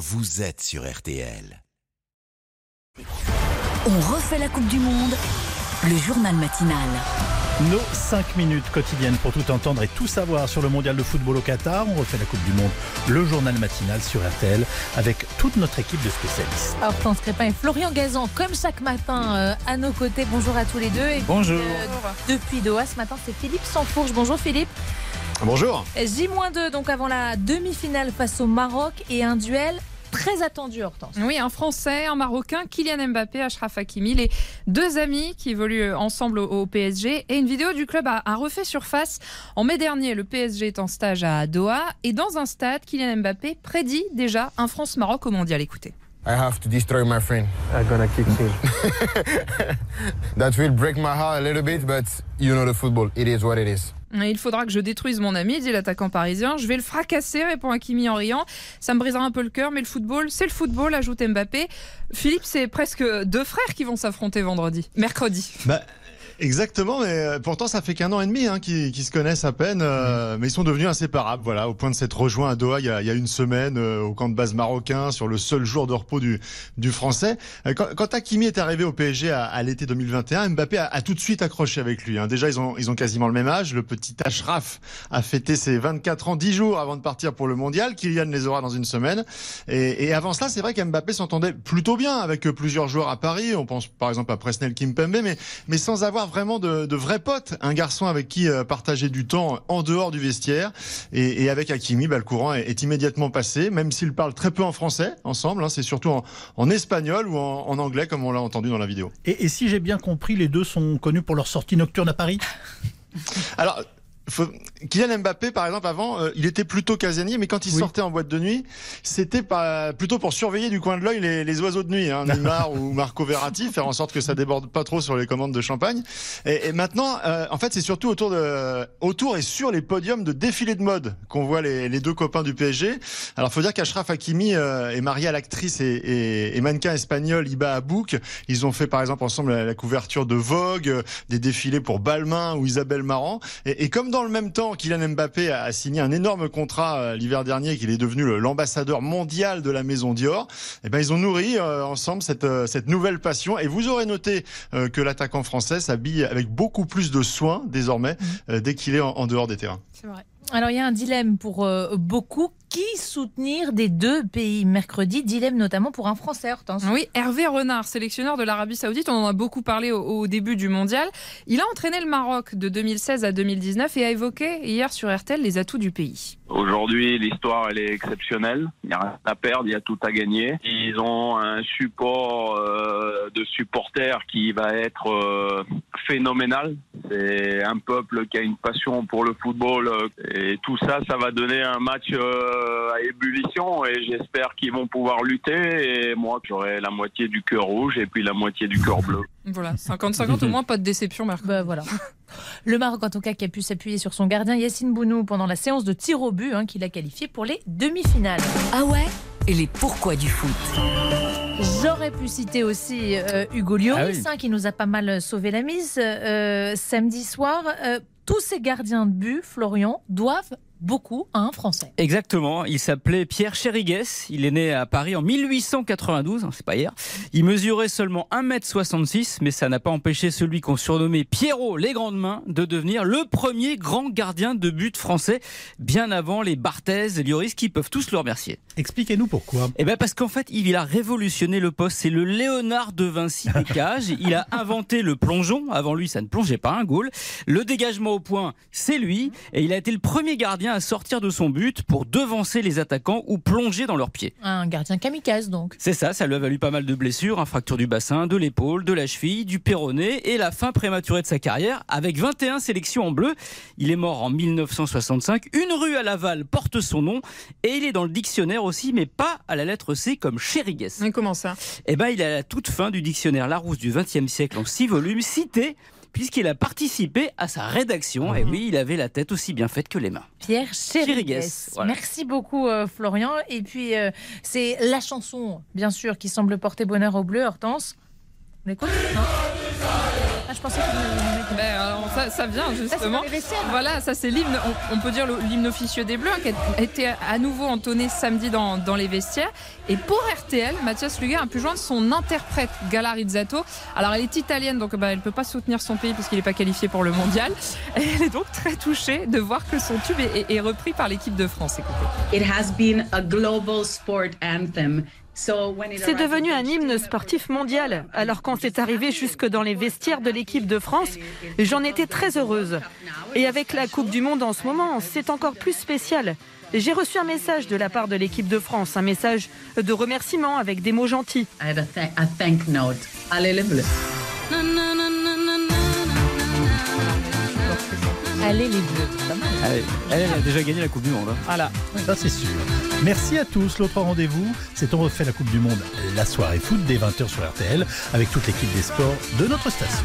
vous êtes sur RTL. On refait la Coupe du Monde, le journal matinal. Nos 5 minutes quotidiennes pour tout entendre et tout savoir sur le mondial de football au Qatar. On refait la Coupe du Monde, le journal matinal sur RTL avec toute notre équipe de spécialistes. Hortense Crépin et Florian Gazan, comme chaque matin, euh, à nos côtés. Bonjour à tous les deux. Et Bonjour. euh, depuis Doha, ce matin, c'est Philippe Sansfourche. Bonjour Philippe. Bonjour. J-2, donc avant la demi-finale face au Maroc et un duel très attendu, Hortense. Oui, un Français, un Marocain, Kylian Mbappé, Achraf Hakimi, les deux amis qui évoluent ensemble au, PSG. Et une vidéo du club a, a refait surface. En mai dernier, le PSG est en stage à Doha. Et dans un stade, Kylian Mbappé prédit déjà un France-Maroc au mondial. Écoutez. I have to destroy my friend. I'm gonna kick him. That will break my heart a little bit, but you know the football. It is what it is. Il faudra que je détruise mon ami, dit l'attaquant parisien. Je vais le fracasser, répond Hakimi en riant. Ça me brisera un peu le cœur, mais le football, c'est le football, ajoute Mbappé. Philippe, c'est presque deux frères qui vont s'affronter vendredi, mercredi. Bah, exactement, mais euh, pourtant ça fait qu'un an et demi hein, qu'ils qu'ils se connaissent à peine, euh, mais ils sont devenus inséparables. Voilà, au point de s'être rejoints à Doha il y a, il y a une semaine euh, au camp de base marocain sur le seul jour de repos du, du français. Euh, Quand, quand Hakimi est arrivé au PSG à, à l'été 2021, Mbappé a, a tout de suite accroché avec lui. hein. Déjà, ils ont, ils ont quasiment le même âge. Le petit Ashraf a fêté ses 24 ans 10 jours avant de partir pour le mondial. Kylian les aura dans une semaine. Et, et avant cela, c'est vrai qu'Mbappé s'entendait plutôt bien avec euh, plusieurs joueurs à Paris. On pense par exemple à Presnel Kimpembe, mais, mais sans avoir vraiment de, de vrais potes. Un garçon avec qui euh, partager du temps en dehors du vestiaire. Et, et avec Hakimi, bah, le courant est, est immédiatement passé, même s'ils parlent très peu en français ensemble. hein. c'est surtout en, en espagnol ou en, en anglais, comme on l'a entendu dans la vidéo. Et, et si j'ai bien compris, les deux sont connus pour leur sortie nocturne à Paris? Alors, faut... Kylian Mbappé, par exemple, avant, euh, il était plutôt casanier, mais quand il Oui. sortait en boîte de nuit, c'était pas plutôt pour surveiller du coin de l'œil les, les oiseaux de nuit, hein, Neymar ou Marco Verratti, faire en sorte que ça déborde pas trop sur les commandes de champagne. Et, et maintenant, euh, en fait, c'est surtout autour de, autour et sur les podiums de défilés de mode qu'on voit les, les deux copains du PSG. Alors, faut dire qu'Ashraf Hakimi euh, est marié à l'actrice et, et, et mannequin espagnol Iba Abouk. Ils ont fait, par exemple, ensemble la, la couverture de Vogue, euh, des défilés pour Balmain ou Isabelle Marant. Et, et comme dans le même temps, Kylian Mbappé a, signé un énorme contrat euh, l'hiver dernier, qu'il est devenu l'ambassadeur mondial de la maison Dior, et ben ils ont nourri euh, ensemble cette, euh, cette nouvelle passion. Et vous aurez noté euh, que l'attaquant français s'habille avec beaucoup plus de soin désormais euh, dès qu'il est en, en dehors des terrains. C'est vrai. Alors, il y a un dilemme pour euh, beaucoup. Qui soutenir des deux pays? Mercredi Dilemme notamment pour un Français, Hortense. Oui, Hervé Renard, sélectionneur de l'Arabie Saoudite, on en a beaucoup parlé au, au début du mondial. Il a entraîné le Maroc de 2016 à 2019 et a évoqué hier sur RTL les atouts du pays. Aujourd'hui, l'histoire, elle est exceptionnelle. Il n'y a rien à perdre, il y a tout à gagner. Ils ont un support euh, de supporters qui va être euh, phénoménal. C'est un peuple qui a une passion pour le football. Et tout ça, ça va donner un match euh, à ébullition. Et j'espère qu'ils vont pouvoir lutter. Et moi, j'aurai la moitié du cœur rouge et puis la moitié du cœur bleu. Voilà, 50-50 au moins, pas de déception mercredi. Bah, voilà. Le Maroc, en tout cas, qui a pu s'appuyer sur son gardien Yacine Bounou pendant la séance de tir au but, hein, qu'il a qualifié pour les demi-finales. Ah ouais? Et les pourquoi du foot? J'aurais pu citer aussi euh, Hugo Lloris, Ah oui. hein, qui nous a pas mal sauvé la mise euh, samedi soir. Tous ces gardiens de but, Florian, doivent beaucoup à un Français. Exactement, il s'appelait Pierre Chérigues, il est né à Paris en 1892, hein, c'est pas hier. Il mesurait seulement 1m66, mais ça n'a pas empêché celui qu'on surnommait Pierrot les grandes mains de devenir le premier grand gardien de but français, bien avant les Barthez et Lloris qui peuvent tous le remercier. Expliquez-nous pourquoi. Eh ben parce qu'en fait, il a révolutionné le poste. C'est le Léonard de Vinci des cages. Il a inventé le plongeon. Avant lui, ça ne plongeait pas un goal. Le dégagement au point, c'est lui. Et il a été le premier gardien à sortir de son but pour devancer les attaquants ou plonger dans leurs pieds. Un gardien kamikaze, donc. C'est ça, ça lui a valu pas mal de blessures, un fracture du bassin, de l'épaule, de la cheville, du péroné et la fin prématurée de sa carrière avec 21 sélections en bleu. Il est mort en 1965. Une rue à Laval porte son nom et il est dans le dictionnaire aussi, mais pas à la lettre C comme Chérigues. Mais comment ça? Eh ben, il est à la toute fin du dictionnaire Larousse du XXe siècle en six volumes, cité puisqu'il a participé à sa rédaction. Et oui, il avait la tête aussi bien faite que les mains. Pierre Chérigues. Voilà. Merci beaucoup, euh, Florian. Et puis, euh, c'est la chanson, bien sûr, qui semble porter bonheur au bleu, Hortense. On l'écoute? Non Ah, je pensais que Ben, alors, ça, ça vient justement. Voilà, ça c'est l'hymne, on, on peut dire le- l'hymne officieux des Bleus, hein, qui a été à nouveau entonné samedi dans, dans les vestiaires. Et pour RTL, Mathias Luger a pu joindre son interprète Gala Rizzato. Alors elle est italienne, donc bah, elle ne peut pas soutenir son pays puisqu'il n'est pas qualifié pour le mondial. Et elle est donc très touchée de voir que son tube est, est- est repris par l'équipe de France. Écoutez. It has been a global sport anthem. So when it C'est devenu un hymne sportif mondial. Alors quand c'est arrivé jusque dans les vestiaires de l'équipe de France, j'en étais très heureuse. Et avec la Coupe du Monde en ce moment, c'est encore plus spécial. J'ai reçu un message de la part de l'équipe de France, un message de remerciement avec des mots gentils. I had a, thank- a thank note. Allez les bleus. Allez les Bleus. Hein. Allez, elle, a déjà gagné la Coupe du Monde. Hein. Voilà. Ça, c'est sûr. Merci à tous. L'autre rendez-vous, c'est On refait la Coupe du Monde la soirée foot dès 20h sur RTL avec toute l'équipe des sports de notre station.